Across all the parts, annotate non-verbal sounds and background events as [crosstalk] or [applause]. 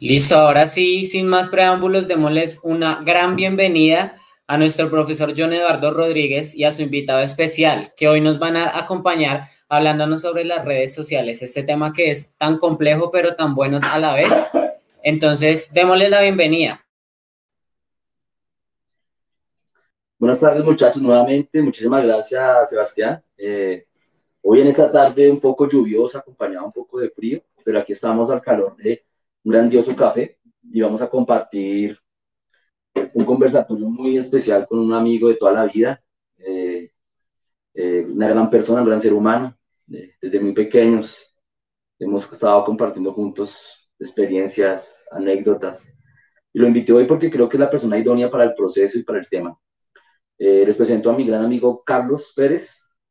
Listo, ahora sí, sin más preámbulos, démosles una gran bienvenida a nuestro profesor John Eduardo Rodríguez y a su invitado especial, que hoy nos van a acompañar hablándonos sobre las redes sociales, este tema que es tan complejo pero tan bueno a la vez. Entonces, démosles la bienvenida. Buenas tardes muchachos, nuevamente, muchísimas gracias Sebastián. Eh, hoy en esta tarde un poco lluviosa, acompañada un poco de frío, pero aquí estamos al calor de un grandioso café y vamos a compartir un conversatorio muy especial con un amigo de toda la vida, eh, eh, una gran persona, un gran ser humano. Eh, desde muy pequeños hemos estado compartiendo juntos experiencias, anécdotas. Y lo invité hoy porque creo que es la persona idónea para el proceso y para el tema. les presento a mi gran amigo Carlos Pérez,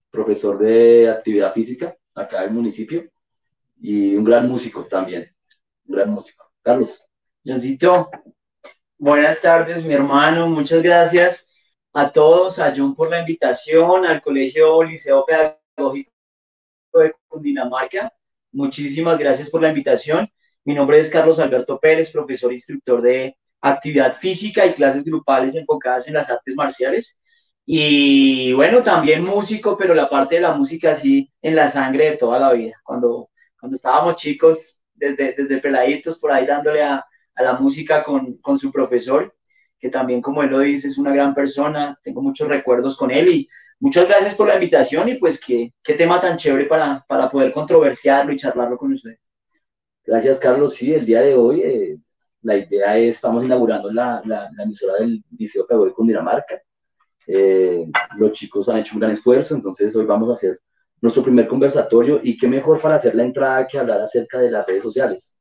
profesor de actividad física acá del municipio y un gran músico también gran músico. Carlos. Johncito, buenas tardes, mi hermano. Muchas gracias a todos, a John por la invitación, al Colegio Liceo Pedagógico de Cundinamarca. Muchísimas gracias por la invitación. Mi nombre es Carlos Alberto Pérez, profesor instructor de actividad física y clases grupales enfocadas en las artes marciales. Y bueno, también músico, pero la parte de la música sí en la sangre de toda la vida. Cuando, cuando estábamos chicos, desde, desde peladitos por ahí dándole a, a la música con, con, su profesor, que también, como él lo dice, es una gran persona. Tengo muchos recuerdos con él y muchas gracias por la invitación y pues qué, qué tema tan chévere para, para poder controversiarlo y charlarlo con ustedes. Gracias, Carlos. Sí, el día de hoy eh, la idea es, estamos inaugurando la, la, la emisora del Liceo Pedagógico Cundinamarca. Eh, los chicos han hecho un gran esfuerzo, entonces hoy vamos a hacer nuestro primer conversatorio y qué mejor para hacer la entrada que hablar acerca de las redes sociales.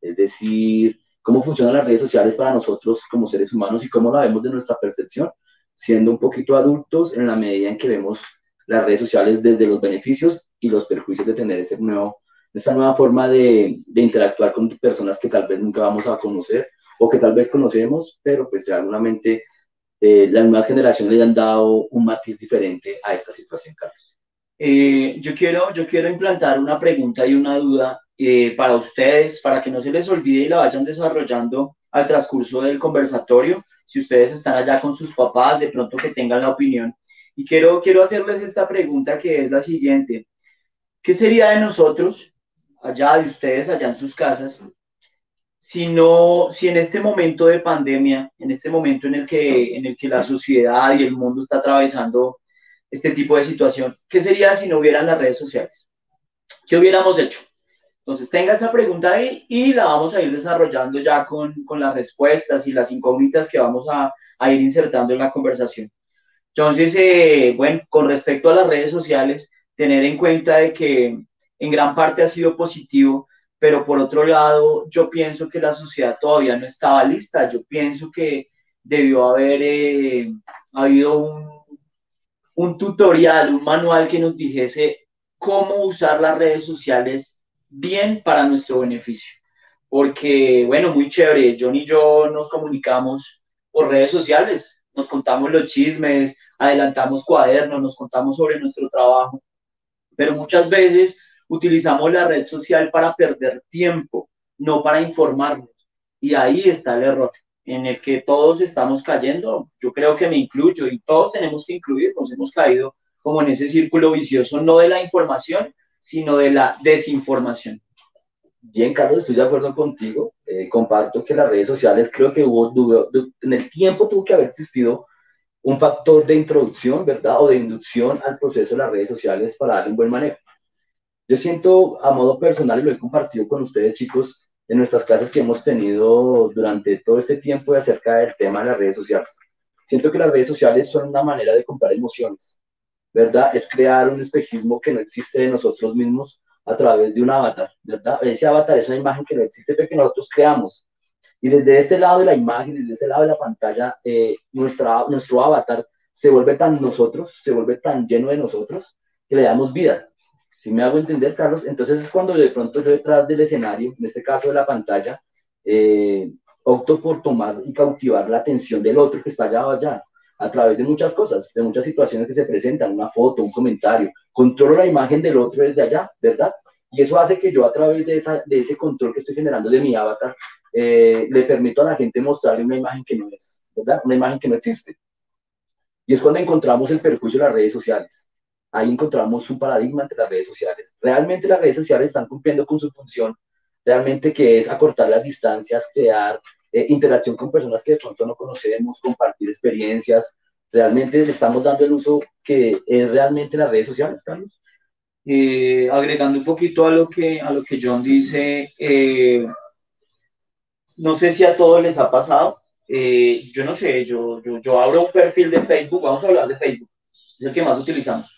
Es decir, cómo funcionan las redes sociales para nosotros como seres humanos y cómo la vemos de nuestra percepción, siendo un poquito adultos en la medida en que vemos las redes sociales desde los beneficios y los perjuicios de tener ese nuevo, esa nueva forma de, interactuar con personas que tal vez nunca vamos a conocer o que tal vez conocemos, pero pues realmente eh, las nuevas generaciones le han dado un matiz diferente a esta situación, Carlos. Eh, yo, quiero, yo quiero implantar una pregunta y una duda eh, para ustedes, para que no se les olvide y la vayan desarrollando al transcurso del conversatorio. Si ustedes están allá con sus papás, de pronto que tengan la opinión. Y quiero, quiero hacerles esta pregunta que es la siguiente. ¿Qué sería de nosotros, allá de ustedes, allá en sus casas, si, no, si en este momento de pandemia, en este momento en el, que, en el que la sociedad y el mundo está atravesando este tipo de situación. ¿Qué sería si no hubieran las redes sociales? ¿Qué hubiéramos hecho? Entonces, tenga esa pregunta ahí y la vamos a ir desarrollando ya con, con las respuestas y las incógnitas que vamos a, a ir insertando en la conversación. Entonces, eh, bueno, con respecto a las redes sociales, tener en cuenta de que en gran parte ha sido positivo, pero por otro lado, yo pienso que la sociedad todavía no estaba lista. Yo pienso que debió haber eh, habido un un tutorial, un manual que nos dijese cómo usar las redes sociales bien para nuestro beneficio. Porque, bueno, muy chévere, John y yo nos comunicamos por redes sociales, nos contamos los chismes, adelantamos cuadernos, nos contamos sobre nuestro trabajo, pero muchas veces utilizamos la red social para perder tiempo, no para informarnos. Y ahí está el error en el que todos estamos cayendo, yo creo que me incluyo y todos tenemos que incluirnos, hemos caído como en ese círculo vicioso, no de la información, sino de la desinformación. Bien, Carlos, estoy de acuerdo contigo. Eh, comparto que las redes sociales creo que hubo, en el tiempo tuvo que haber existido un factor de introducción, ¿verdad? O de inducción al proceso de las redes sociales para darle un buen manejo. Yo siento a modo personal, y lo he compartido con ustedes, chicos, en nuestras clases que hemos tenido durante todo este tiempo acerca del tema de las redes sociales. Siento que las redes sociales son una manera de comprar emociones, ¿verdad? Es crear un espejismo que no existe de nosotros mismos a través de un avatar, ¿verdad? Ese avatar es una imagen que no existe pero que nosotros creamos. Y desde este lado de la imagen, desde este lado de la pantalla, eh, nuestra, nuestro avatar se vuelve tan nosotros, se vuelve tan lleno de nosotros, que le damos vida. Si me hago entender, Carlos, entonces es cuando de pronto yo detrás del escenario, en este caso de la pantalla, eh, opto por tomar y cautivar la atención del otro que está allá allá, a través de muchas cosas, de muchas situaciones que se presentan, una foto, un comentario, controlo la imagen del otro desde allá, ¿verdad? Y eso hace que yo a través de, esa, de ese control que estoy generando de mi avatar, eh, le permito a la gente mostrarle una imagen que no es, ¿verdad? Una imagen que no existe. Y es cuando encontramos el perjuicio de las redes sociales. Ahí encontramos un paradigma entre las redes sociales. Realmente las redes sociales están cumpliendo con su función, realmente que es acortar las distancias, crear eh, interacción con personas que de pronto no conocemos, compartir experiencias. Realmente le estamos dando el uso que es realmente las redes sociales, Carlos. Eh, agregando un poquito a lo que, a lo que John dice, eh, no sé si a todos les ha pasado, yo no sé, yo, yo, yo, abro un perfil de Facebook, vamos a hablar de Facebook, es el que más utilizamos.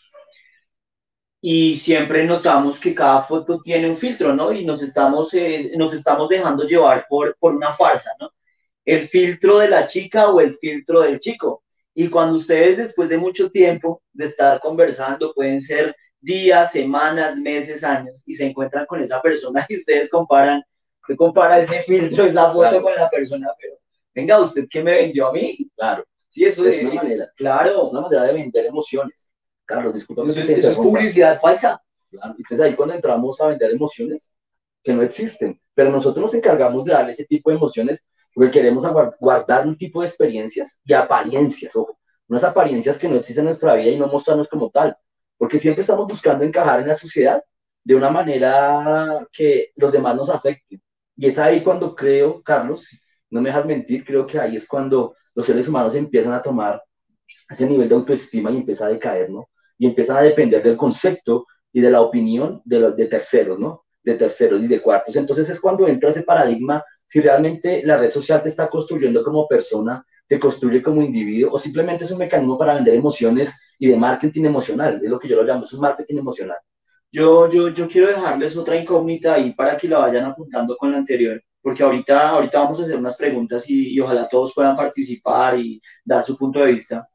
Y siempre notamos que cada foto tiene un filtro, ¿no? Y nos estamos, nos estamos dejando llevar por, por una farsa, ¿no? El filtro de la chica o el filtro del chico. Y cuando ustedes después de mucho tiempo de estar conversando, pueden ser días, semanas, meses, años, y se encuentran con esa persona y ustedes comparan, usted compara ese filtro, esa foto con la persona, pero venga, ¿usted qué me vendió a mí? Claro. Sí, eso es, una manera. Claro. Es una manera de vender emociones. Carlos, discúlpame. Eso, es, eso es publicidad falsa. Entonces ahí cuando entramos a vender emociones que no existen, pero nosotros nos encargamos de darle ese tipo de emociones porque queremos guardar un tipo de experiencias y apariencias, ojo, unas apariencias que no existen en nuestra vida y no mostrarnos como tal porque siempre estamos buscando encajar en la sociedad de una manera que los demás nos acepten. Y es ahí cuando creo, Carlos, no me dejas mentir, creo que ahí es cuando los seres humanos empiezan a tomar ese nivel de autoestima y empieza a decaer, ¿no? Y empiezan a depender del concepto y de la opinión de, los, de terceros, ¿no? De terceros y de cuartos. Entonces es cuando entra ese paradigma, si realmente la red social te está construyendo como persona, te construye como individuo, o simplemente es un mecanismo para vender emociones y de marketing emocional, es lo que yo lo llamo, es un marketing emocional. Yo, yo, yo quiero dejarles otra incógnita ahí para que la vayan apuntando con la anterior, porque ahorita, ahorita vamos a hacer unas preguntas y, y ojalá todos puedan participar y dar su punto de vista.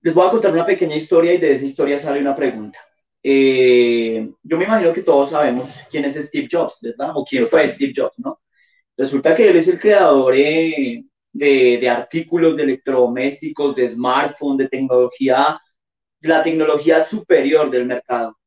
Les voy a contar una pequeña historia y de esa historia sale una pregunta. Eh, yo me imagino que todos sabemos quién es Steve Jobs, ¿verdad? O quién fue Steve Jobs, ¿no? Resulta que él es el creador eh, de, artículos de electrodomésticos, de smartphone, de tecnología, la tecnología superior del mercado.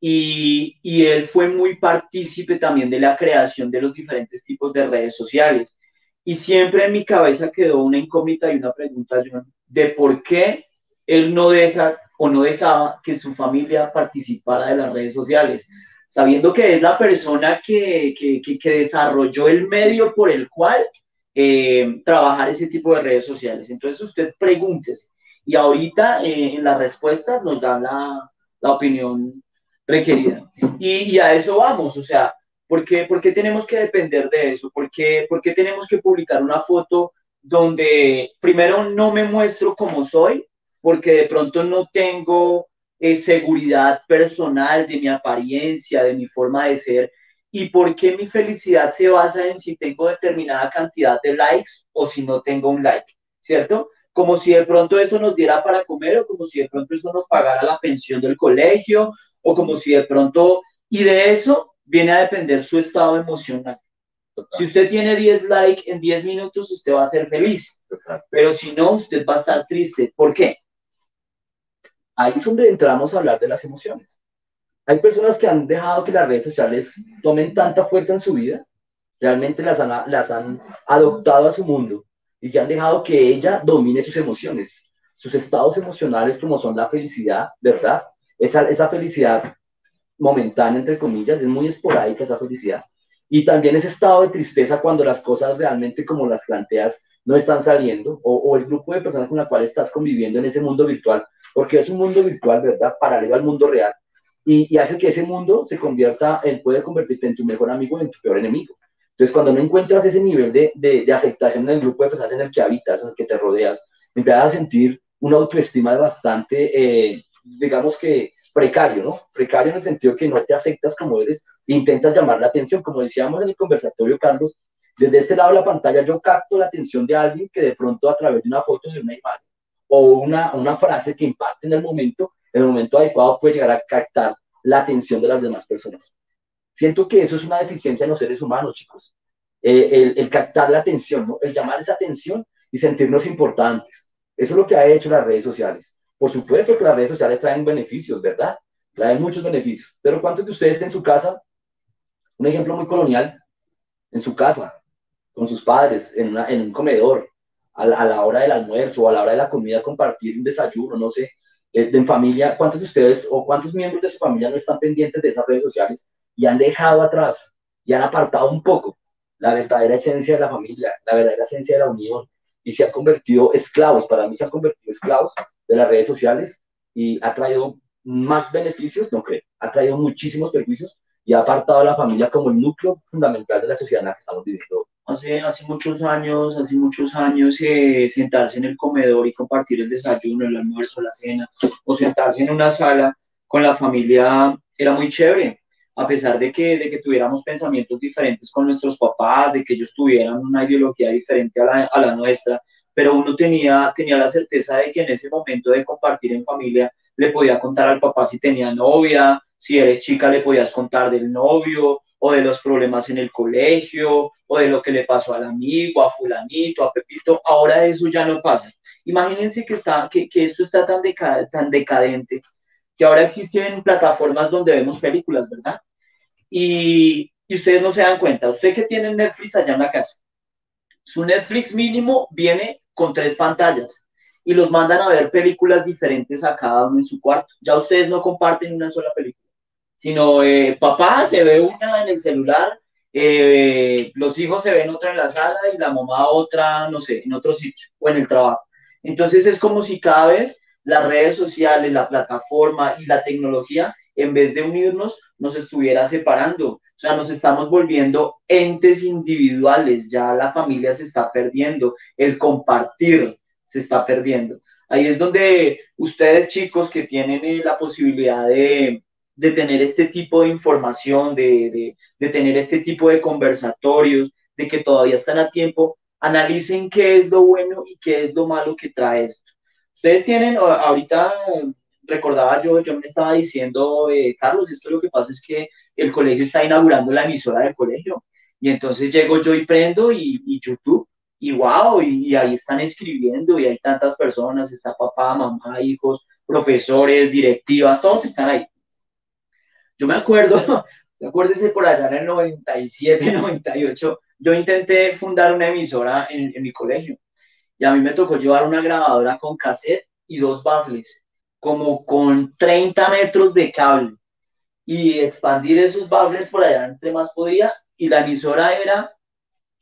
Y, y, él fue muy partícipe también de la creación de los diferentes tipos de redes sociales. Y siempre en mi cabeza quedó una incógnita y una pregunta, de por qué él no deja o no dejaba que su familia participara de las redes sociales, sabiendo que es la persona que, que, que desarrolló el medio por el cual eh, trabajar ese tipo de redes sociales. Entonces usted pregúntese y ahorita eh, en las respuestas nos da la, la opinión requerida. Y, y, a eso vamos, o sea, ¿por qué, ¿por qué tenemos que depender de eso? ¿Por qué, ¿Por qué tenemos que publicar una foto donde primero no me muestro como soy? Porque de pronto no tengo eh, seguridad personal de mi apariencia, de mi forma de ser, y por qué mi felicidad se basa en si tengo determinada cantidad de likes o si no tengo un like, ¿cierto? Como si de pronto eso nos diera para comer o como si de pronto eso nos pagara la pensión del colegio o como si de pronto, y de eso viene a depender su estado emocional. Si usted tiene 10 likes en 10 minutos, usted va a ser feliz, pero si no, usted va a estar triste. ¿Por qué? Ahí es donde entramos a hablar de las emociones. Hay personas que han dejado que las redes sociales tomen tanta fuerza en su vida, realmente las han, las han adoptado a su mundo y que han dejado que ella domine sus emociones, sus estados emocionales como son la felicidad, ¿verdad? Esa, esa felicidad momentánea, entre comillas, es muy esporádica esa felicidad. Y también ese estado de tristeza cuando las cosas realmente como las planteas no están saliendo, o, o el grupo de personas con la cual estás conviviendo en ese mundo virtual, porque es un mundo virtual, ¿verdad? Paralelo al mundo real y, hace que ese mundo se convierta, él puede convertirte en tu mejor amigo y en tu peor enemigo. Entonces, cuando no encuentras ese nivel de, de, aceptación en el grupo de personas en el que habitas, en el que te rodeas, empiezas a sentir una autoestima bastante, eh, digamos que precario, ¿no? Precario en el sentido que no te aceptas como eres, e intentas llamar la atención, como decíamos en el conversatorio, Carlos, desde este lado de la pantalla yo capto la atención de alguien que de pronto a través de una foto de una imagen o una, una frase que impacte en el momento, en el momento adecuado puede llegar a captar la atención de las demás personas. Siento que eso es una deficiencia en los seres humanos, chicos. Eh, el, captar la atención, ¿no? el llamar esa atención y sentirnos importantes. Eso es lo que ha hecho las redes sociales. Por supuesto que las redes sociales traen beneficios, ¿verdad? Traen muchos beneficios. Pero ¿cuántos de ustedes en su casa? Un ejemplo muy colonial. en su casa, con sus padres, en, en un comedor, a la, hora del almuerzo o a la hora de la comida, compartir un desayuno, no sé, eh, en familia, ¿cuántos de ustedes o cuántos miembros de su familia no están pendientes de esas redes sociales y han dejado atrás y han apartado un poco la verdadera esencia de la familia, la verdadera esencia de la unión y se han convertido esclavos, para mí se han convertido esclavos de las redes sociales y ha traído más beneficios, no creo, ha traído muchísimos perjuicios y ha apartado a la familia como el núcleo fundamental de la sociedad en la que estamos viviendo. Hace, hace muchos años, hace muchos años, eh, sentarse en el comedor y compartir el desayuno, el almuerzo, la cena, o sentarse en una sala con la familia era muy chévere, a pesar de que, de que tuviéramos pensamientos diferentes con nuestros papás, de que ellos tuvieran una ideología diferente a la, a la nuestra, pero uno tenía, tenía la certeza de que en ese momento de compartir en familia le podía contar al papá si tenía novia, si eres chica le podías contar del novio o de los problemas en el colegio o de lo que le pasó al amigo, a fulanito, a Pepito. Ahora eso ya no pasa. Imagínense que, está, que, que esto está tan, tan decadente que ahora existen plataformas donde vemos películas, ¿verdad? Y, y ustedes no se dan cuenta. Usted que tiene Netflix allá en la casa, su Netflix mínimo viene con tres pantallas y los mandan a ver películas diferentes a cada uno en su cuarto. Ya ustedes no comparten una sola película, sino eh, papá se ve una en el celular, eh, los hijos se ven otra en la sala y la mamá otra, no sé, en otro sitio o en el trabajo. Entonces es como si cada vez las redes sociales, la plataforma y la tecnología, en vez de unirnos, nos estuviera separando. O sea, nos estamos volviendo entes individuales, ya la familia se está perdiendo, el compartir se está perdiendo. Ahí es donde ustedes chicos que tienen eh, la posibilidad de, de, tener este tipo de información, de, de, tener este tipo de conversatorios, de que todavía están a tiempo, analicen qué es lo bueno y qué es lo malo que trae esto. Ustedes tienen, ahorita recordaba yo, yo me estaba diciendo, eh, Carlos, es que lo que pasa es que el colegio está inaugurando la emisora del colegio. Y entonces llego yo y prendo y, y YouTube y wow, y, ahí están escribiendo y hay tantas personas, está papá, mamá, hijos, profesores, directivas, todos están ahí. Yo me acuerdo, [laughs] acuérdese por allá en el 97, 98, [laughs] yo intenté fundar una emisora en, mi colegio y a mí me tocó llevar una grabadora con cassette y dos baffles, como con 30 metros de cable y expandir esos baffles por allá entre más podía y la emisora era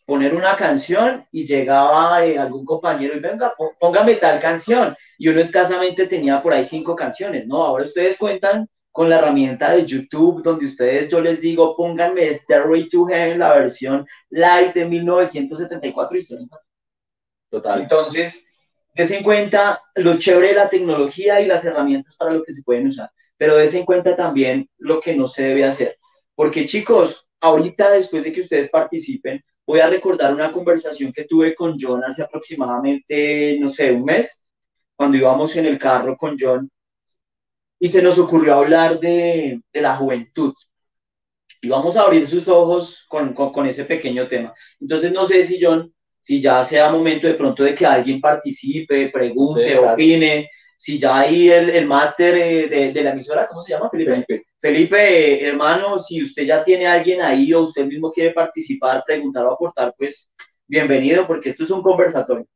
poner una canción y llegaba eh, algún compañero y venga, póngame tal canción. Y uno escasamente tenía por ahí cinco canciones, ¿no? Ahora ustedes cuentan con la herramienta de YouTube, donde ustedes, yo les digo, pónganme Stairway to Heaven, la versión light de 1974 histórica. Total. Entonces, des en cuenta lo chévere de la tecnología y las herramientas para lo que se pueden usar, pero des en cuenta también lo que no se debe hacer. Porque chicos, ahorita después de que ustedes participen, voy a recordar una conversación que tuve con John hace aproximadamente, no sé, un mes, cuando íbamos en el carro con John, y se nos ocurrió hablar de, de la juventud. Y vamos a abrir sus ojos con, con, ese pequeño tema. Entonces, no sé si John, si ya sea momento de pronto de que alguien participe, pregunte, opine, si ya hay el, el máster eh, de, de, la emisora, ¿cómo se llama, Felipe? Felipe, hermano, si usted ya tiene a alguien ahí o usted mismo quiere participar, preguntar o aportar, pues bienvenido, porque esto es un conversatorio.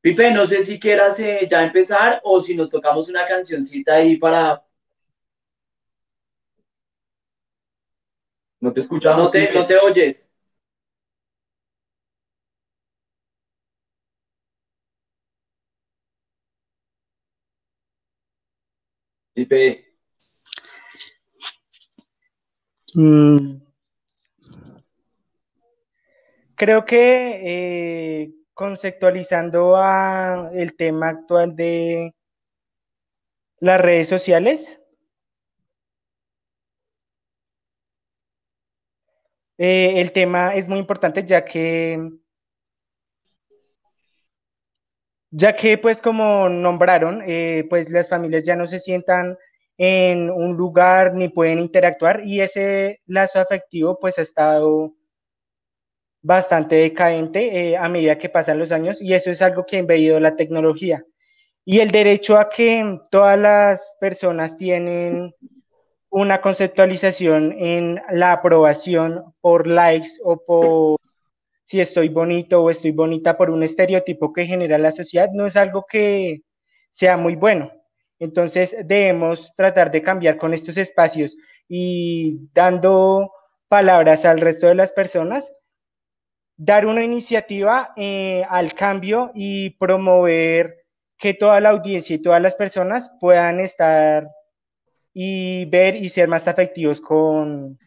Pipe, no sé si quieras eh, ya empezar o si nos tocamos una cancioncita ahí para... No te escuchamos. No te, no te oyes. Mm. Creo que eh, conceptualizando a el tema actual de las redes sociales, eh, el tema es muy importante ya que ya que pues como nombraron, eh, pues las familias ya no se sientan en un lugar ni pueden interactuar y ese lazo afectivo pues ha estado bastante decadente eh, a medida que pasan los años y eso es algo que ha impedido la tecnología. Y el derecho a que todas las personas tienen una conceptualización en la aprobación por likes o por si estoy bonito o estoy bonita por un estereotipo que genera la sociedad, no es algo que sea muy bueno. Entonces debemos tratar de cambiar con estos espacios y dando palabras al resto de las personas, dar una iniciativa eh, al cambio y promover que toda la audiencia y todas las personas puedan estar y ver y ser más afectivos con,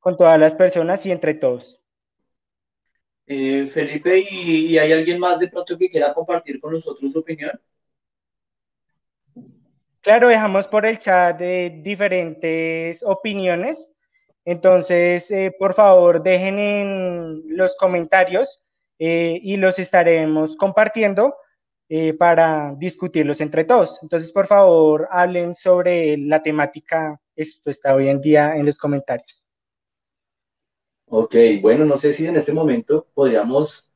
con todas las personas y entre todos. Eh, Felipe, ¿y, hay alguien más de pronto que quiera compartir con nosotros su opinión? Claro, dejamos por el chat de diferentes opiniones. Entonces, eh, por favor, dejen en los comentarios eh, y los estaremos compartiendo para discutirlos entre todos. Entonces, por favor, hablen sobre la temática está hoy en día en los comentarios. Ok, bueno, no sé si en este momento podríamos,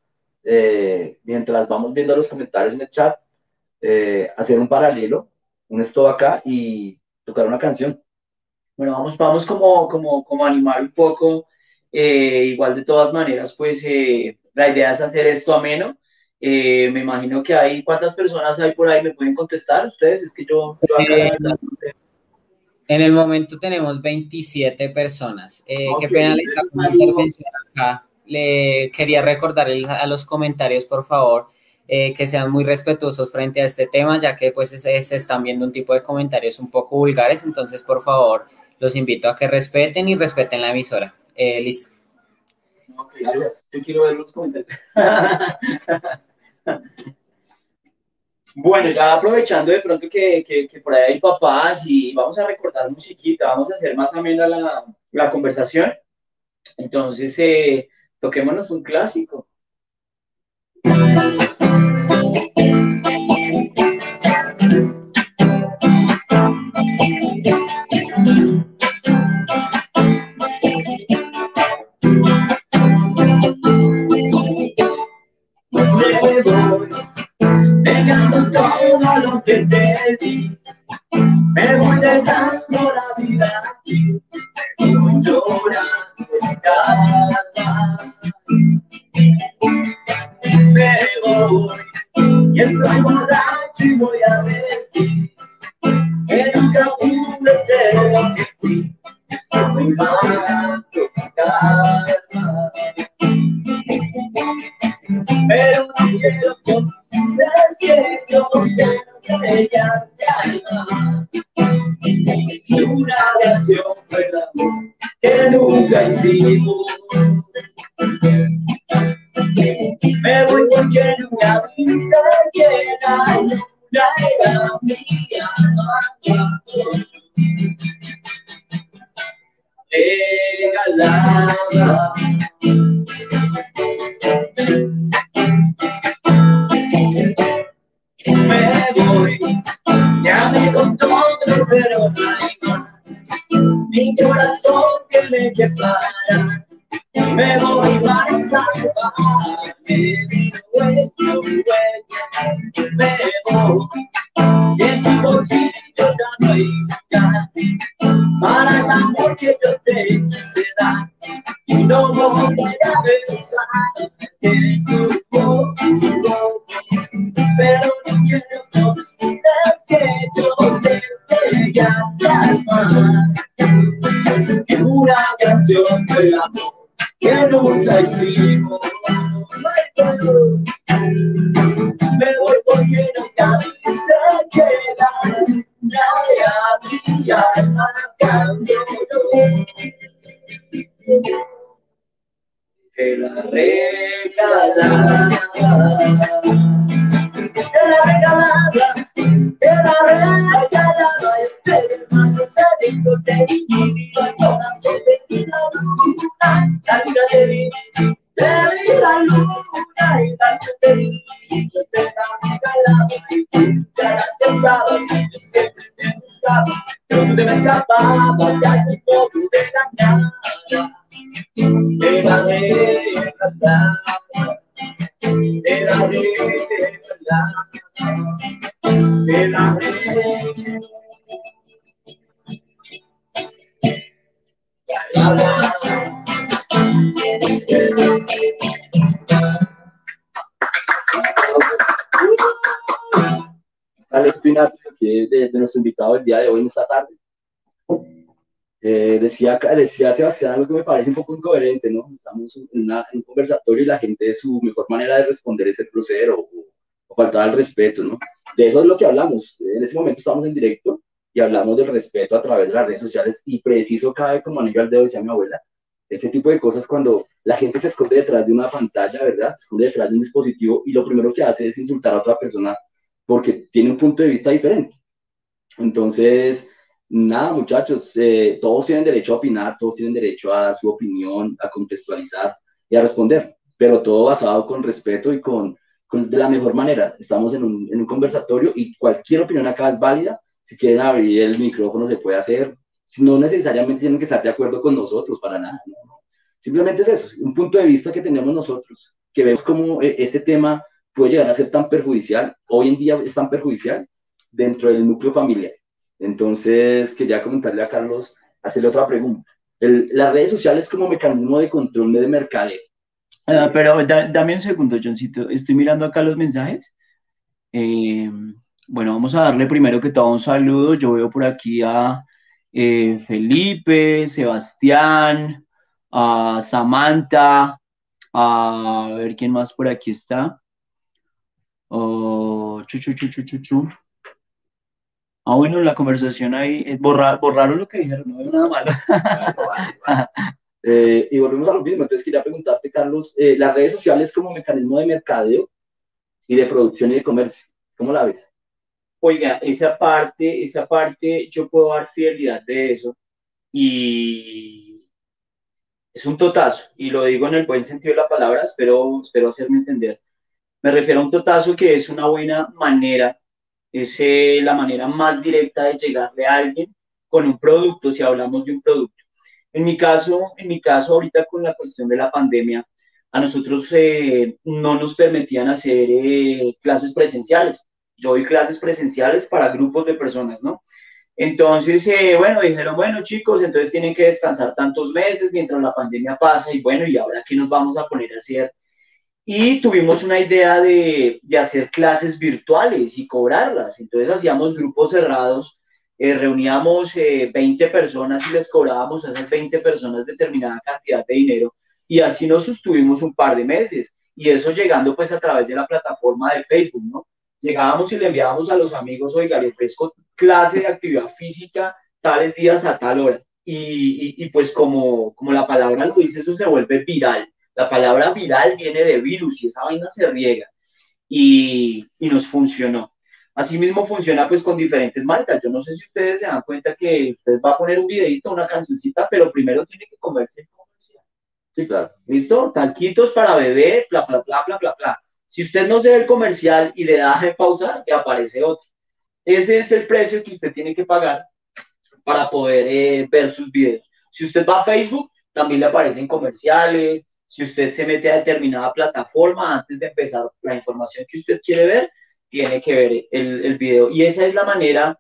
eh, mientras vamos viendo los comentarios en el chat, eh, hacer un paralelo, un stop acá y tocar una canción. Bueno, vamos, vamos como, como, como animar un poco. Eh, igual de todas maneras, pues la idea es hacer esto ameno. me imagino que hay, ¿cuántas personas hay por ahí? ¿Me pueden contestar ustedes? Es que yo, yo acá, en el momento tenemos 27 personas. Eh, qué pena les intervención acá. Le quería recordar a los comentarios, por favor, eh, que sean muy respetuosos frente a este tema, ya que pues se, están viendo un tipo de comentarios un poco vulgares. Entonces, por favor, los invito a que respeten y respeten la emisora. Eh, listo. Ok, gracias. Yo quiero ver los comentarios. [laughs] Bueno, ya aprovechando de pronto que, que, por ahí hay papás y vamos a recordar musiquita, vamos a hacer más amena la, la conversación. Entonces, eh, toquémonos un clásico. Que te di. Me voy dejando Obrigada. Decía, decía Sebastián algo que me parece un poco incoherente, ¿no? Estamos en, una, en un conversatorio y la gente, su mejor manera de responder es el proceder o, o faltar al respeto, ¿no? De eso es lo que hablamos. En ese momento estamos en directo y hablamos del respeto a través de las redes sociales y preciso cae como anillo al dedo, decía mi abuela, ese tipo de cosas cuando la gente se esconde detrás de una pantalla, ¿verdad? Se esconde detrás de un dispositivo y lo primero que hace es insultar a otra persona porque tiene un punto de vista diferente. Entonces, nada, muchachos, eh, todos tienen derecho a opinar, todos tienen derecho a dar su opinión, a contextualizar y a responder, pero todo basado con respeto y con, de la mejor manera. Estamos en un, en un conversatorio y cualquier opinión acá es válida. Si quieren abrir el micrófono, se puede hacer. Si no necesariamente tienen que estar de acuerdo con nosotros, para nada. No. Simplemente es eso, un punto de vista que tenemos nosotros, que vemos como eh, este tema puede llegar a ser tan perjudicial, hoy en día es tan perjudicial dentro del núcleo familiar. Entonces, quería comentarle a Carlos, hacerle otra pregunta. El, las redes sociales como mecanismo de control de mercadeo. Ah, pero da- dame un segundo, Johncito. Estoy mirando acá los mensajes. Eh, bueno, vamos a darle primero que todo un saludo. Yo veo por aquí a eh, Felipe, Sebastián, a Samantha, a ver quién más por aquí está. Oh, chu, chu, chu. Ah, bueno, la conversación ahí, eh, borra- borraron lo que dijeron, no veo nada malo. Eh, y volvemos a lo mismo. Entonces, quería preguntarte, Carlos, eh, las redes sociales como mecanismo de mercadeo y de producción y de comercio, ¿cómo la ves? Oiga, esa parte, esa parte, yo puedo dar fidelidad de eso y es un totazo, y lo digo en el buen sentido de la palabra, espero, espero hacerme entender. Me refiero a un totazo que es una buena manera, es eh, la manera más directa de llegarle a alguien con un producto, si hablamos de un producto. En mi caso, en mi caso, ahorita con la cuestión de la pandemia, a nosotros eh, no nos permitían hacer eh, clases presenciales yo doy clases presenciales para grupos de personas, ¿no? Entonces, bueno, dijeron, bueno, chicos, entonces tienen que descansar tantos meses mientras la pandemia pasa y bueno, ¿y ahora qué nos vamos a poner a hacer? Y tuvimos una idea de, de hacer clases virtuales y cobrarlas. Entonces hacíamos grupos cerrados, eh, reuníamos eh, 20 personas y les cobrábamos a esas 20 personas determinada cantidad de dinero y así nos sostuvimos un par de meses. Y eso llegando pues a través de la plataforma de Facebook, llegábamos y le enviábamos a los amigos, oiga, le ofrezco clase de actividad física tales días a tal hora. Y, y, y, pues como, como la palabra lo dice, eso se vuelve viral. La palabra viral viene de virus y esa vaina se riega. Y, y nos funcionó. Asimismo funciona pues con diferentes marcas. Yo no sé si ustedes se dan cuenta que usted va a poner un videito, una cancioncita, pero primero tiene que comerse el comercial. Sí, claro. ¿Listo? Talquitos para bebé, bla, bla, bla, bla, bla, bla. Si usted no se ve el comercial y le da de pausar, le aparece otro. Ese es el precio que usted tiene que pagar para poder eh, ver sus videos. Si usted va a Facebook, también le aparecen comerciales. Si usted se mete a determinada plataforma, antes de empezar la información que usted quiere ver, tiene que ver el, el video. Y esa es la manera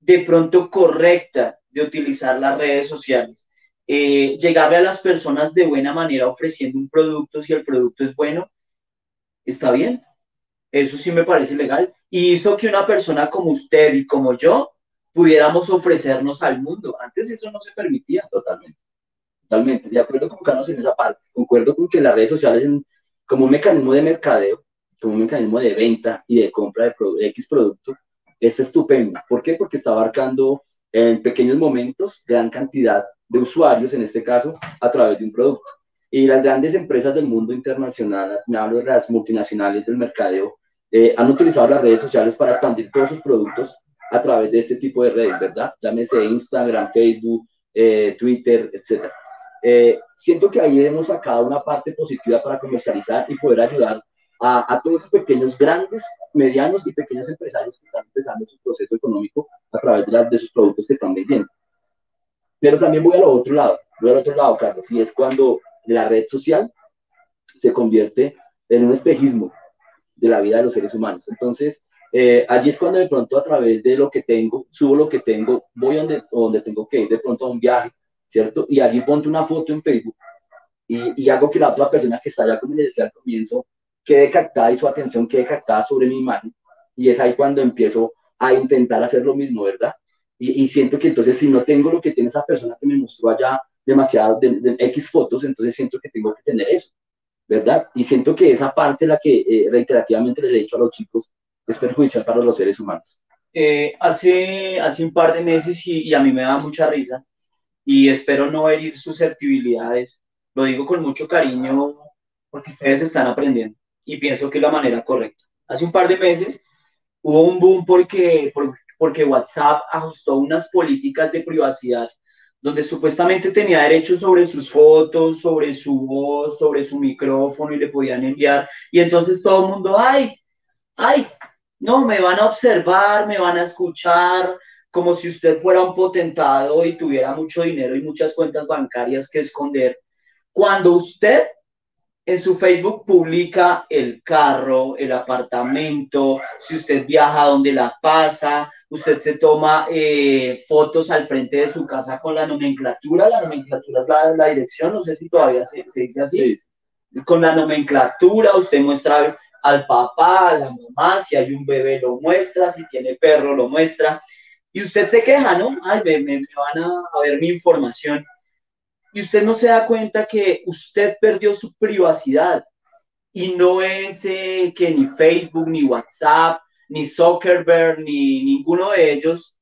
de pronto correcta de utilizar las redes sociales. Eh, llegarle a las personas de buena manera ofreciendo un producto, si el producto es bueno, está bien. Eso sí me parece legal. Y hizo que una persona como usted y como yo pudiéramos ofrecernos al mundo. Antes eso no se permitía. Totalmente. Totalmente. De acuerdo con Carlos en esa parte. Concuerdo con que las redes sociales, en, como un mecanismo de mercadeo, como un mecanismo de venta y de compra de, pro, X producto, es estupendo. ¿Por qué? Porque está abarcando en pequeños momentos gran cantidad de usuarios, en este caso, a través de un producto. Y las grandes empresas del mundo internacional, me hablo de las multinacionales del mercadeo, eh, han utilizado las redes sociales para expandir todos sus productos a través de este tipo de redes, ¿verdad? Llámese Instagram, Facebook, eh, Twitter, etc. Eh, siento que ahí hemos sacado una parte positiva para comercializar y poder ayudar a, a, todos esos pequeños, grandes, medianos y pequeños empresarios que están empezando su proceso económico a través de, de sus productos que están vendiendo. Pero también voy al otro lado, voy al otro lado, Carlos, y es cuando la red social se convierte en un espejismo de la vida de los seres humanos. Entonces, eh, allí es cuando de pronto a través de lo que tengo, subo lo que tengo, voy donde, donde tengo que ir, de pronto a un viaje, ¿cierto? Y allí pongo una foto en Facebook y, y, hago que la otra persona que está allá, como les decía al comienzo, quede captada y su atención quede captada sobre mi imagen. Y es ahí cuando empiezo a intentar hacer lo mismo, ¿verdad? Y, y siento que entonces si no tengo lo que tiene esa persona que me mostró allá, demasiadas de, de, X fotos, entonces siento que tengo que tener eso, ¿verdad? Y siento que esa parte, la que eh, reiterativamente le he dicho a los chicos, es perjudicial para los seres humanos. Eh, hace, hace un par de meses y, y, a mí me da mucha risa y espero no herir susceptibilidades, lo digo con mucho cariño porque ustedes están aprendiendo y pienso que es la manera correcta. Hace un par de meses hubo un boom porque, porque WhatsApp ajustó unas políticas de privacidad donde supuestamente tenía derechos sobre sus fotos, sobre su voz, sobre su micrófono y le podían enviar. Y entonces todo el mundo, ay, ay, no, me van a observar, me van a escuchar, como si usted fuera un potentado y tuviera mucho dinero y muchas cuentas bancarias que esconder. Cuando usted en su Facebook publica el carro, el apartamento, si usted viaja donde la pasa, usted se toma eh, fotos al frente de su casa con la nomenclatura, la nomenclatura es la, la dirección, no sé si todavía se, se dice así, sí. con la nomenclatura usted muestra al papá, a la mamá, si hay un bebé lo muestra, si tiene perro lo muestra, y usted se queja, ¿no? Ay, me, me, van a, a ver mi información y usted no se da cuenta que usted perdió su privacidad y no es eh, que ni Facebook, ni WhatsApp, ni Zuckerberg, ni ninguno de ellos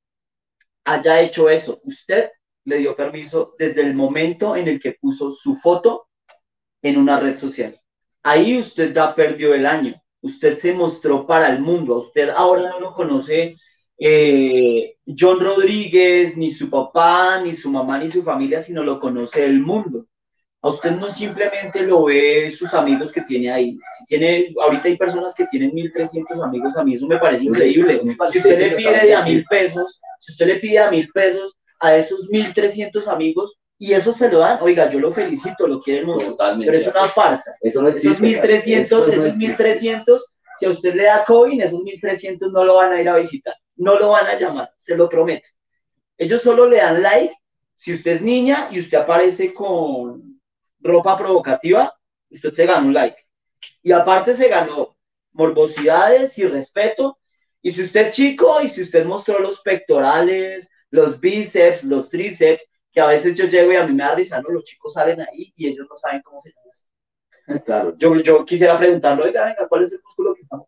haya hecho eso. Usted le dio permiso desde el momento en el que puso su foto en una red social. Ahí usted ya perdió el año. Usted se mostró para el mundo. Usted ahora no lo conoce eh, John Rodríguez, ni su papá, ni su mamá, ni su familia, sino lo conoce el mundo. A usted no simplemente lo ve sus amigos que tiene ahí. Si tiene, ahorita hay personas que tienen 1.300 amigos, a mí eso me parece increíble. Si usted le pide de a mil pesos, si usted le pide a mil pesos a esos 1.300 amigos, y eso se lo dan, oiga, yo lo felicito, lo quieren mucho, Totalmente. pero es una farsa. Eso no existe, esos 1.300, esos 1.300, si a usted le da COVID, esos 1.300 no lo van a ir a visitar no lo van a llamar, se lo prometo. Ellos solo le dan like si usted es niña y usted aparece con ropa provocativa, usted se gana un like. Y aparte se ganó morbosidades y respeto. Y si usted es chico y si usted mostró los pectorales, los bíceps, los tríceps, que a veces yo llego y a mí me da risa, ¿no? Los chicos salen ahí y ellos no saben cómo se llama. [laughs] Claro. Yo, yo quisiera preguntarlo, oiga, venga, ¿cuál es el músculo que estamos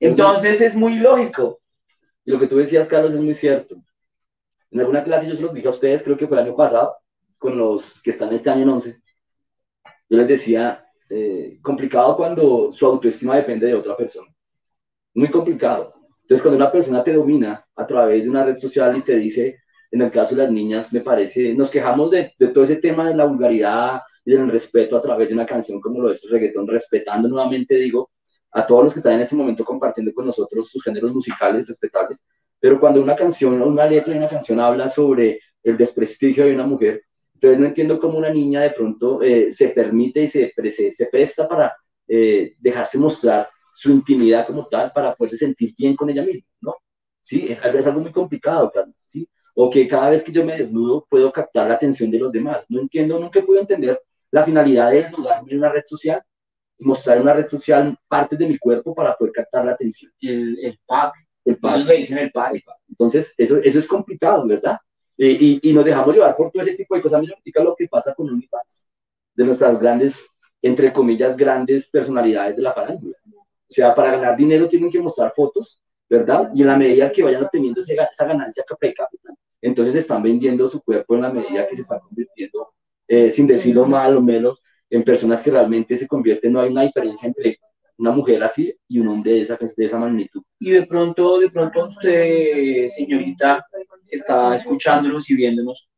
Entonces es muy lógico. Y lo que tú decías, Carlos, es muy cierto. En alguna clase yo se los dije a ustedes, creo que fue el año pasado, con los que están este año en 11. Yo les decía, eh, complicado cuando su autoestima depende de otra persona. Muy complicado. Entonces, cuando una persona te domina a través de una red social y te dice, en el caso de las niñas, me parece, nos quejamos de, de todo ese tema de la vulgaridad y del respeto a través de una canción como lo es el reggaetón, respetando nuevamente, digo, a todos los que están en este momento compartiendo con nosotros sus géneros musicales respetables, pero cuando una canción una letra de una canción habla sobre el desprestigio de una mujer, entonces no entiendo cómo una niña de pronto eh, se permite y se, se, presta para eh, dejarse mostrar su intimidad como tal para poderse sentir bien con ella misma, ¿no? Sí, es, es algo muy complicado, Carlos, ¿sí? O que cada vez que yo me desnudo puedo captar la atención de los demás. No entiendo, nunca puedo entender la finalidad de desnudarme en una red social mostrar en una red social partes de mi cuerpo para poder captar la atención. El, el pack. El pack. Ellos le dicen el pack. Entonces, eso, eso es complicado, ¿verdad? Eh, y, y, nos dejamos llevar por todo ese tipo de cosas. A mí me lo que pasa con OnlyFans, de nuestras grandes, entre comillas, grandes personalidades de la farándula. O sea, para ganar dinero tienen que mostrar fotos, ¿verdad? Y en la medida que vayan obteniendo esa, esa ganancia per cápita, entonces están vendiendo su cuerpo en la medida que se están convirtiendo eh, sin decirlo mal o menos, en personas que realmente se convierten, no hay una diferencia entre una mujer así y un hombre de esa, de esa magnitud. Y de pronto, de pronto usted, señorita, que está escuchándonos y viéndonos,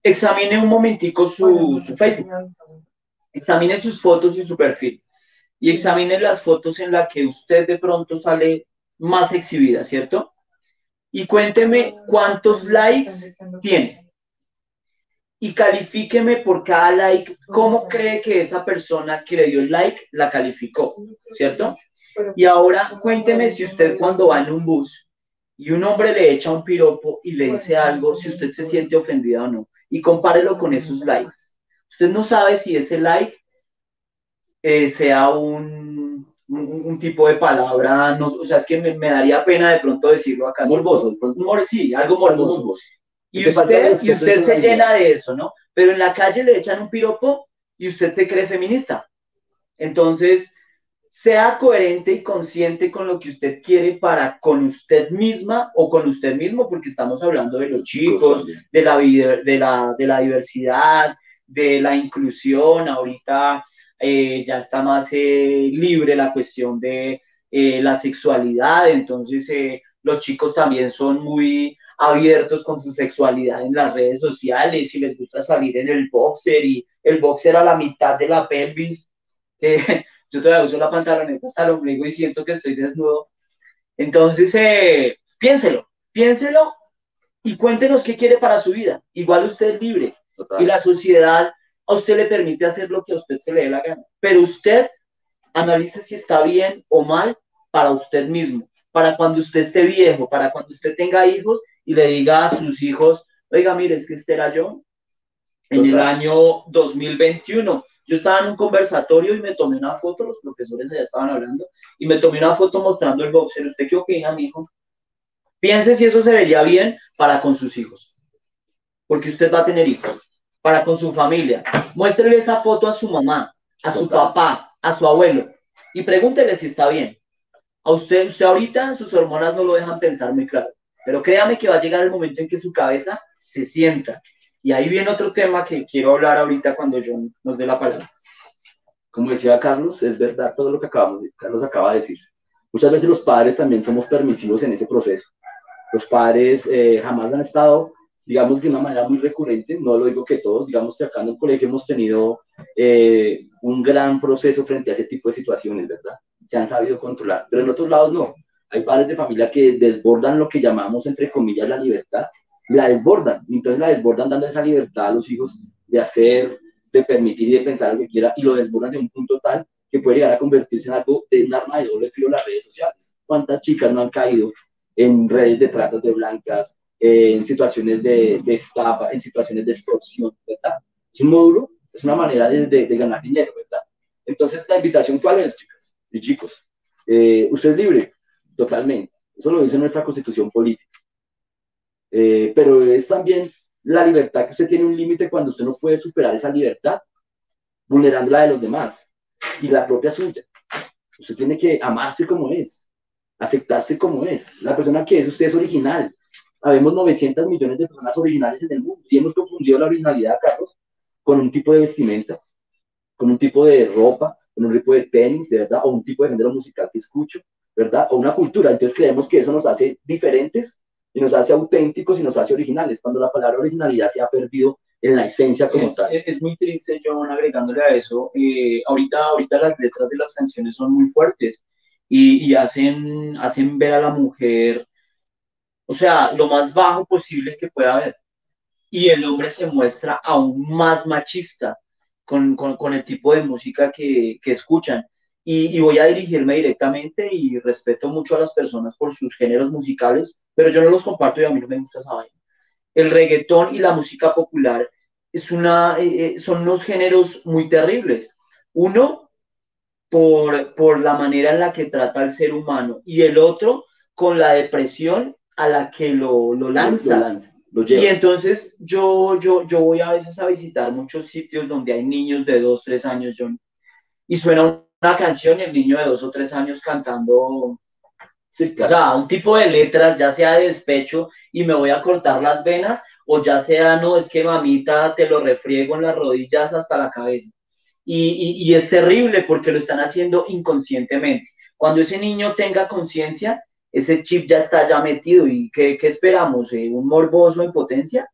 examine un momentico su, su Facebook, examine sus fotos y su perfil y examine las fotos en las que usted de pronto sale más exhibida, ¿cierto? Y cuénteme cuántos likes tiene. Y califíqueme por cada like cómo cree que esa persona que le dio el like la calificó, ¿cierto? Y ahora cuénteme si usted cuando va en un bus y un hombre le echa un piropo y le dice algo, si usted se siente ofendida o no. Y compárelo con esos likes. Usted no sabe si ese like eh, sea un, un, tipo de palabra, no, o sea, es que me, me, daría pena de pronto decirlo acá. Morboso, mor sí, algo morboso. Y usted, y usted se llena de eso, ¿no? Pero en la calle le echan un piropo y usted se cree feminista. Entonces, sea coherente y consciente con lo que usted quiere para con usted misma o con usted mismo, porque estamos hablando de los chicos, de la, de la, de la diversidad, de la inclusión. Ahorita eh, ya está más eh, libre la cuestión de eh, la sexualidad, entonces los chicos también son muy abiertos con su sexualidad en las redes sociales y les gusta salir en el boxer y el boxer a la mitad de la pelvis. [laughs] yo todavía uso la pantaloneta hasta el ombligo y siento que estoy desnudo. Entonces, piénselo, piénselo y cuéntenos qué quiere para su vida. Igual usted es libre y la sociedad a usted le permite hacer lo que a usted se le dé la gana, pero usted analice si está bien o mal para usted mismo, para cuando usted esté viejo, para cuando usted tenga hijos y le diga a sus hijos, oiga, mire, es que este era yo en el año 2021. Yo estaba en un conversatorio y me tomé una foto, los profesores allá estaban hablando, y me tomé una foto mostrando el boxer. ¿Usted qué opina, mi hijo? Piense si eso se vería bien para con sus hijos, porque usted va a tener hijos para con su familia. Muéstrele esa foto a su mamá, a su papá, a su abuelo y pregúntele si está bien. A usted, usted ahorita sus hormonas no lo dejan pensar muy claro, pero créame que va a llegar el momento en que su cabeza se sienta. Y ahí viene otro tema que quiero hablar ahorita cuando yo nos dé la palabra. Como decía Carlos, es verdad todo lo que acabamos, Carlos acaba de decir. Muchas veces los padres también somos permisivos en ese proceso. Los padres eh, jamás han estado digamos, de una manera muy recurrente, no lo digo que todos, digamos que acá en el colegio hemos tenido eh, un gran proceso frente a ese tipo de situaciones, ¿verdad? Se han sabido controlar, pero en otros lados no. Hay padres de familia que desbordan lo que llamamos, entre comillas, la libertad, la desbordan, entonces la desbordan dando esa libertad a los hijos de hacer, de permitir y de pensar lo que quiera, y lo desbordan de un punto tal que puede llegar a convertirse en algo de un arma de doble filo en las redes sociales. ¿Cuántas chicas no han caído en redes de tratos de blancas, en situaciones de, de, estafa, en situaciones de extorsión, ¿verdad? Es un módulo, es una manera de, de, ganar dinero, ¿verdad? Entonces, la invitación, ¿cuál es, chicas y chicos? Eh, usted es libre, totalmente. Eso lo dice nuestra constitución política. Eh, pero es también la libertad que usted tiene un límite cuando usted no puede superar esa libertad, vulnerando la de los demás y la propia suya. Usted tiene que amarse como es, aceptarse como es. La persona que es usted es original, habemos 900 millones de personas originales en el mundo y hemos confundido la originalidad, Carlos, con un tipo de vestimenta, con un tipo de ropa, con un tipo de tenis, de verdad, o un tipo de género musical que escucho, ¿verdad? O una cultura. Entonces creemos que eso nos hace diferentes y nos hace auténticos y nos hace originales, cuando la palabra originalidad se ha perdido en la esencia como tal. Es, muy triste, John, agregándole a eso. Eh, ahorita, ahorita las letras de las canciones son muy fuertes y, y hacen, hacen ver a la mujer o sea, lo más bajo posible que pueda haber. Y el hombre se muestra aún más machista con, con, el tipo de música que, que escuchan. Y, y, voy a dirigirme directamente y respeto mucho a las personas por sus géneros musicales, pero yo no los comparto y a mí no me gusta esa vaina. El reggaetón y la música popular es una, eh, eh, son unos géneros muy terribles. Uno, por, por la manera en la que trata al ser humano y el otro, con la depresión a la que lo, lo lanza. y entonces yo, yo, yo voy a veces a visitar muchos sitios donde hay niños de dos, tres años, John, y suena una canción y el niño de dos o tres años cantando, o sea, un tipo de letras, ya sea de despecho, y me voy a cortar las venas, o ya sea, no, es que mamita te lo refriego en las rodillas hasta la cabeza. Y, y, es terrible porque lo están haciendo inconscientemente. Cuando ese niño tenga conciencia, ese chip ya está ya metido. ¿Y qué, qué esperamos? Eh, ¿Un morboso en potencia?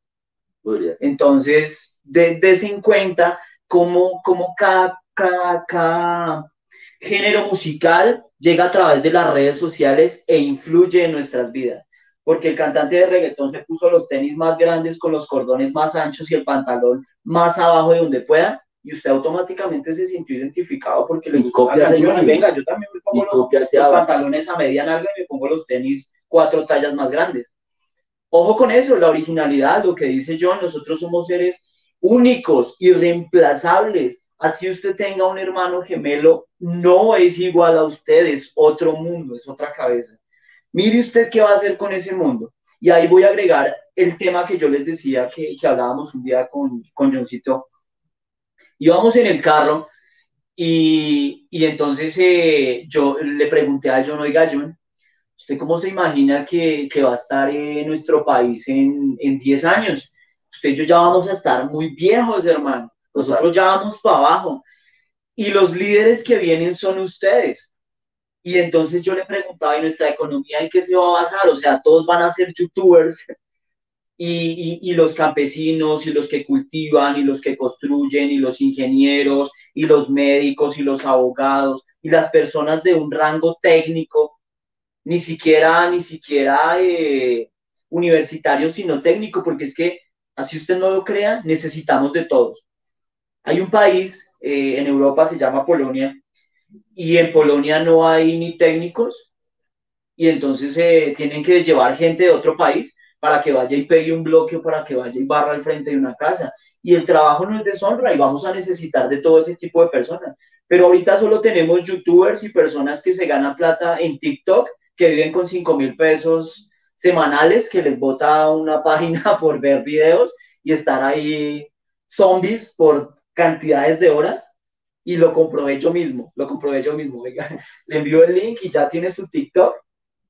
Entonces, de, en cuenta cómo, cómo cada, cada, cada género musical llega a través de las redes sociales e influye en nuestras vidas. Porque el cantante de reggaetón se puso los tenis más grandes con los cordones más anchos y el pantalón más abajo de donde pueda, y usted automáticamente se sintió identificado porque le gustó la canción. Y venga, yo también me pongo los, pantalones a media nalga y me pongo los tenis cuatro tallas más grandes. Ojo con eso, la originalidad, lo que dice John, nosotros somos seres únicos, irreemplazables. Así usted tenga un hermano gemelo, no es igual a usted, es otro mundo, es otra cabeza. Mire usted qué va a hacer con ese mundo. Y ahí voy a agregar el tema que yo les decía que, que hablábamos un día con, con Johncito íbamos en el carro y, y entonces eh, yo le pregunté a John, oiga John, ¿usted cómo se imagina que, que va a estar en nuestro país en, en 10 años? Usted y yo ya vamos a estar muy viejos, hermano. Nosotros ya vamos para abajo. Y los líderes que vienen son ustedes. Y entonces yo le preguntaba, ¿y nuestra economía en qué se va a basar? O sea, todos van a ser youtubers [laughs] y, los campesinos y los que cultivan y los que construyen y los ingenieros y los médicos y los abogados y las personas de un rango técnico, ni siquiera, ni siquiera eh, universitario, sino técnico, porque es que, así usted no lo crea, necesitamos de todos. Hay un país eh, en Europa, se llama Polonia, y en Polonia no hay ni técnicos, y entonces eh, tienen que llevar gente de otro país para que vaya y pegue un bloque, para que vaya y barra al frente de una casa. Y el trabajo no es deshonra y vamos a necesitar de todo ese tipo de personas. Pero ahorita solo tenemos youtubers y personas que se ganan plata en TikTok, que viven con 5 mil pesos semanales, que les bota una [laughs] página por ver videos y estar ahí zombies por cantidades de horas. Y lo comprobé yo mismo, lo comprobé yo mismo. le envío el link y ya tiene su TikTok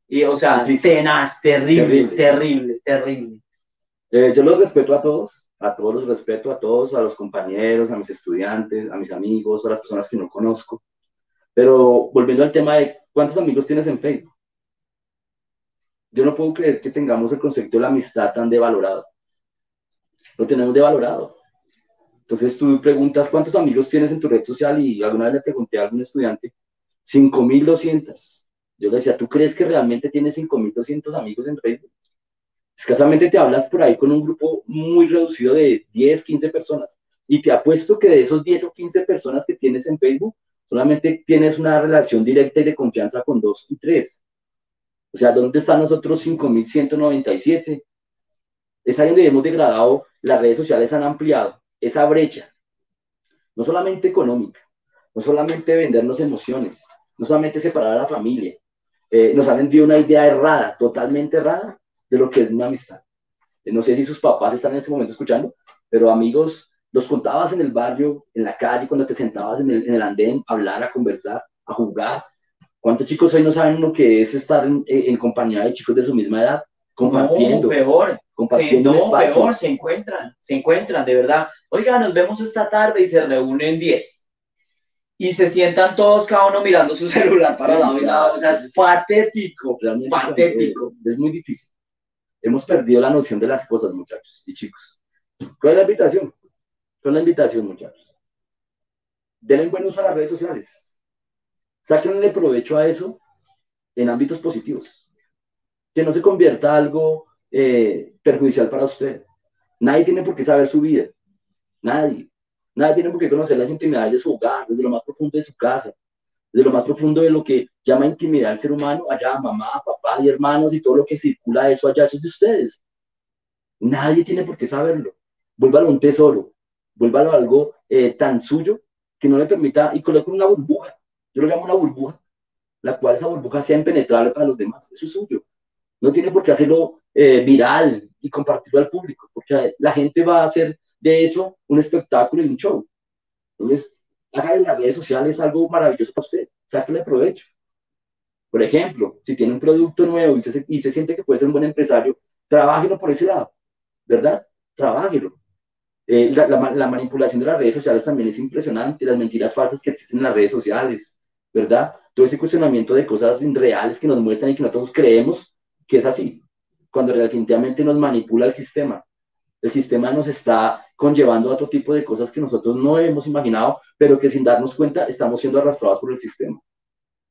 y, o sea, tenaz, terrible, terrible, terrible. Eh, yo los respeto a todos, a todos los respeto, a todos, a los compañeros, a mis estudiantes, a mis amigos, a las personas que no conozco. Pero volviendo al tema de cuántos amigos tienes en Facebook. Yo no puedo creer que tengamos el concepto de la amistad tan devalorado. Lo tenemos devalorado. Entonces tú preguntas cuántos amigos tienes en tu red social y alguna vez le pregunté a algún estudiante, 5.200 yo le decía, ¿tú crees que realmente tienes 5.200 amigos en Facebook? Escasamente te hablas por ahí con un grupo muy reducido de 10, 15 personas. Y te apuesto que de esos 10 o 15 personas que tienes en Facebook, solamente tienes una relación directa y de confianza con dos y tres. O sea, ¿dónde están nosotros 5.197? Es ahí donde hemos degradado, las redes sociales han ampliado esa brecha, no solamente económica, no solamente vendernos emociones, no solamente separar a la familia, eh, nos han vendido una idea errada, totalmente errada, de lo que es una amistad. Eh, no sé si sus papás están en ese momento escuchando, pero amigos, los contabas en el barrio, en la calle, cuando te sentabas en el, andén a hablar, a conversar, a jugar. ¿Cuántos chicos hoy no saben lo que es estar en compañía de chicos de su misma edad? Compartiendo. No, peor. Compartiendo se, no, peor, se encuentran, se encuentran, de verdad. Oiga, nos vemos esta tarde y se reúnen 10 y se sientan todos cada uno mirando su [laughs] celular para lado y lado. O sea, es patético, realmente patético. Es muy difícil. Hemos perdido la noción de las cosas, muchachos y chicos. ¿Cuál es la invitación? ¿Cuál es la invitación, muchachos? Denle buen uso a las redes sociales. Sáquenle provecho a eso en ámbitos positivos. Que no se convierta algo eh, perjudicial para usted. Nadie tiene por qué saber su vida. Nadie. Nadie tiene por qué conocer las intimidades de su hogar, desde lo más profundo de su casa, desde lo más profundo de lo que llama intimidad al ser humano, allá mamá, papá y hermanos y todo lo que circula eso allá, eso es de ustedes. Nadie tiene por qué saberlo. Vuélvalo un tesoro, vuélvalo algo eh, tan suyo que no le permita, y coloque una burbuja, yo lo llamo una burbuja, la cual esa burbuja sea impenetrable para los demás, eso es suyo. No tiene por qué hacerlo eh, viral y compartirlo al público, porque la gente va a hacer de eso un espectáculo y un show. Entonces, haga de las redes sociales algo maravilloso para usted, sáquele provecho. Por ejemplo, si tiene un producto nuevo y se, y se siente que puede ser un buen empresario, trabájelo por ese lado, ¿verdad? trabájelo. Eh, la, la, manipulación de las redes sociales también es impresionante, las mentiras falsas que existen en las redes sociales, ¿verdad? Todo ese cuestionamiento de cosas reales que nos muestran y que nosotros creemos que es así, cuando definitivamente nos manipula el sistema. El sistema nos está conllevando a otro tipo de cosas que nosotros no hemos imaginado, pero que sin darnos cuenta estamos siendo arrastrados por el sistema.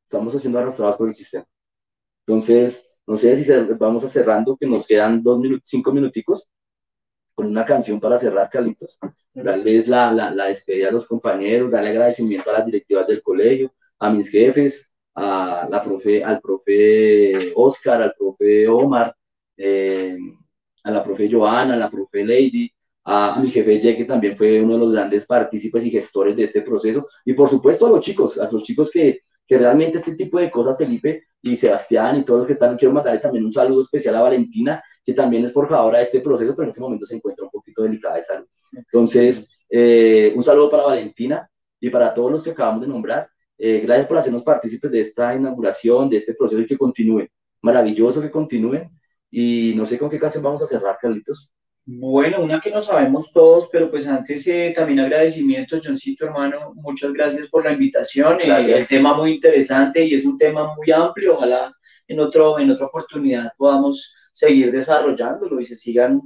Estamos siendo arrastrados por el sistema. Entonces, no sé si vamos a cerrando, que nos quedan dos minutos, cinco minuticos con una canción para cerrar, Carlitos. Darles la, la, la despedida a los compañeros, darle agradecimiento a las directivas del colegio, a mis jefes, a la profe, al profe Oscar, al profe Omar, eh, a la profe Joana, a la profe Lady, a, mi jefe Ye, que también fue uno de los grandes partícipes y gestores de este proceso, y por supuesto a los chicos, a los chicos que, que realmente este tipo de cosas, Felipe y Sebastián y todos los que están, quiero mandarle también un saludo especial a Valentina, que también es forjadora de este proceso, pero en este momento se encuentra un poquito delicada de salud. Entonces, eh, un saludo para Valentina y para todos los que acabamos de nombrar. Eh, gracias por hacernos partícipes de esta inauguración, de este proceso y que continúe. Maravilloso que continúen. Y no sé con qué canción vamos a cerrar, Carlitos. Bueno, una que no sabemos todos, pero pues antes eh, también agradecimientos, Johncito, hermano, muchas gracias por la invitación. Eh, el tema muy interesante y es un tema muy amplio. Ojalá en, otro, en otra oportunidad podamos seguir desarrollándolo y se sigan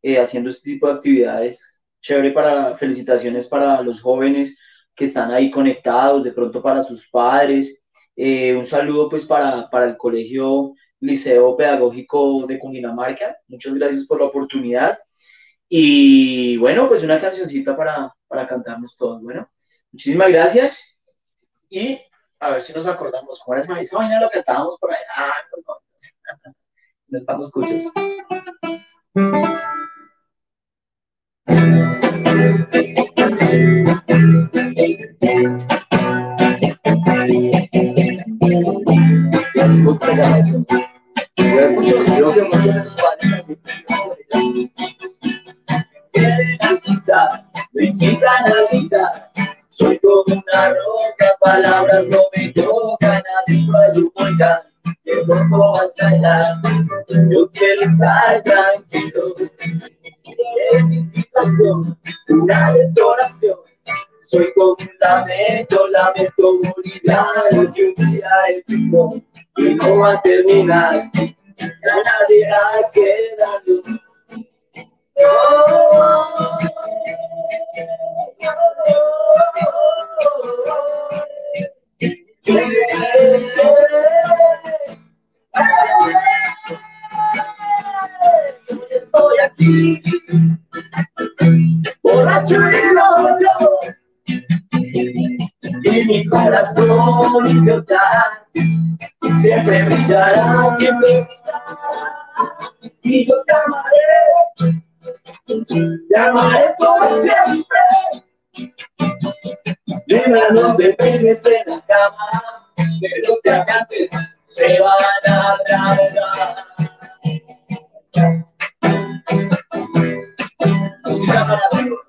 eh, haciendo este tipo de actividades. Chévere para felicitaciones para los jóvenes que están ahí conectados, de pronto para sus padres. Eh, un saludo pues para, para el Colegio Liceo Pedagógico de Cundinamarca. Muchas gracias por la oportunidad. Y bueno, pues una cancioncita para, para cantarnos todos. Bueno, muchísimas gracias. Y a ver si nos acordamos. ¿Cómo era esa vaina? Lo cantábamos por allá. Ah, pues no, no [laughs] estamos [laughs] cuchos. Muchos, creo que muchos de esos padres quieren quitar, me incitan a gritar. Soy como una roca, palabras no me tocan. Yo quiero estar tranquilo. Es mi situación, una desolación. Soy como un lamento, lamento empezó y no va a terminar. Ya nadie hace. Oh, Estoy aquí, borracho y loco, y mi corazón idiota siempre brillará, siempre brillará, y yo te amaré, te amaré por siempre. Nena, no te pegues en la cama, que los cantantes se van a abrazar. Música para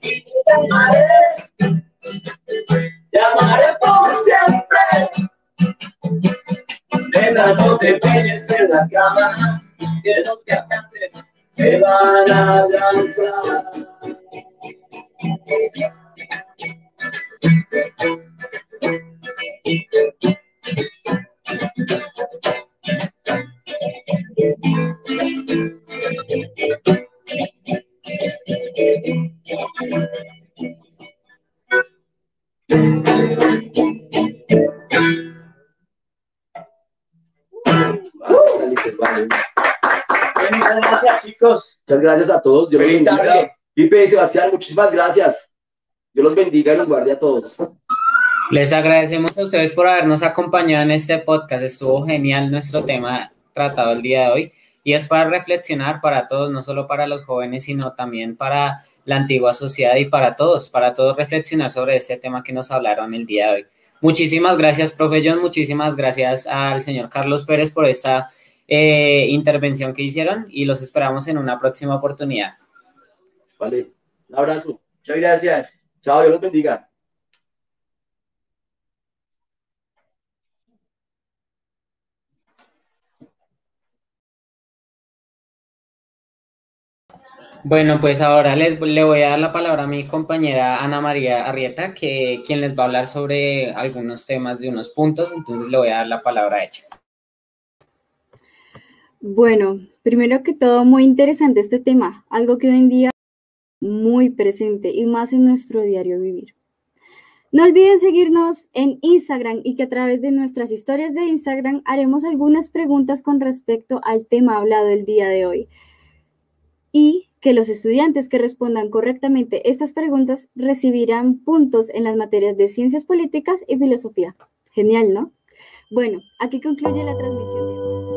y te amaré, por siempre. Nena, no te pegues en la cama, que los cantantes se van a lanzar. Gracias a todos. Dios los bendiga. Pipe y Sebastián, muchísimas gracias. Dios los bendiga y los guarde a todos. Les agradecemos a ustedes por habernos acompañado en este podcast. Estuvo genial nuestro tema tratado el día de hoy y es para reflexionar para todos, no solo para los jóvenes, sino también para la antigua sociedad y para todos, para todos reflexionar sobre este tema que nos hablaron el día de hoy. Muchísimas gracias, profe John, muchísimas gracias al señor Carlos Pérez por esta eh, intervención que hicieron y los esperamos en una próxima oportunidad. Vale, un abrazo. Muchas gracias. Chao, Dios los bendiga. Bueno, pues ahora les, le voy a dar la palabra a mi compañera Ana María Arrieta, que quien les va a hablar sobre algunos temas de unos puntos, entonces le voy a dar la palabra a ella. Bueno, primero que todo, muy interesante este tema, algo que hoy en día muy presente y más en nuestro diario vivir. No olviden seguirnos en Instagram y que a través de nuestras historias de Instagram haremos algunas preguntas con respecto al tema hablado el día de hoy. Y que los estudiantes que respondan correctamente estas preguntas recibirán puntos en las materias de ciencias políticas y filosofía. Genial, ¿no? Bueno, aquí concluye la transmisión de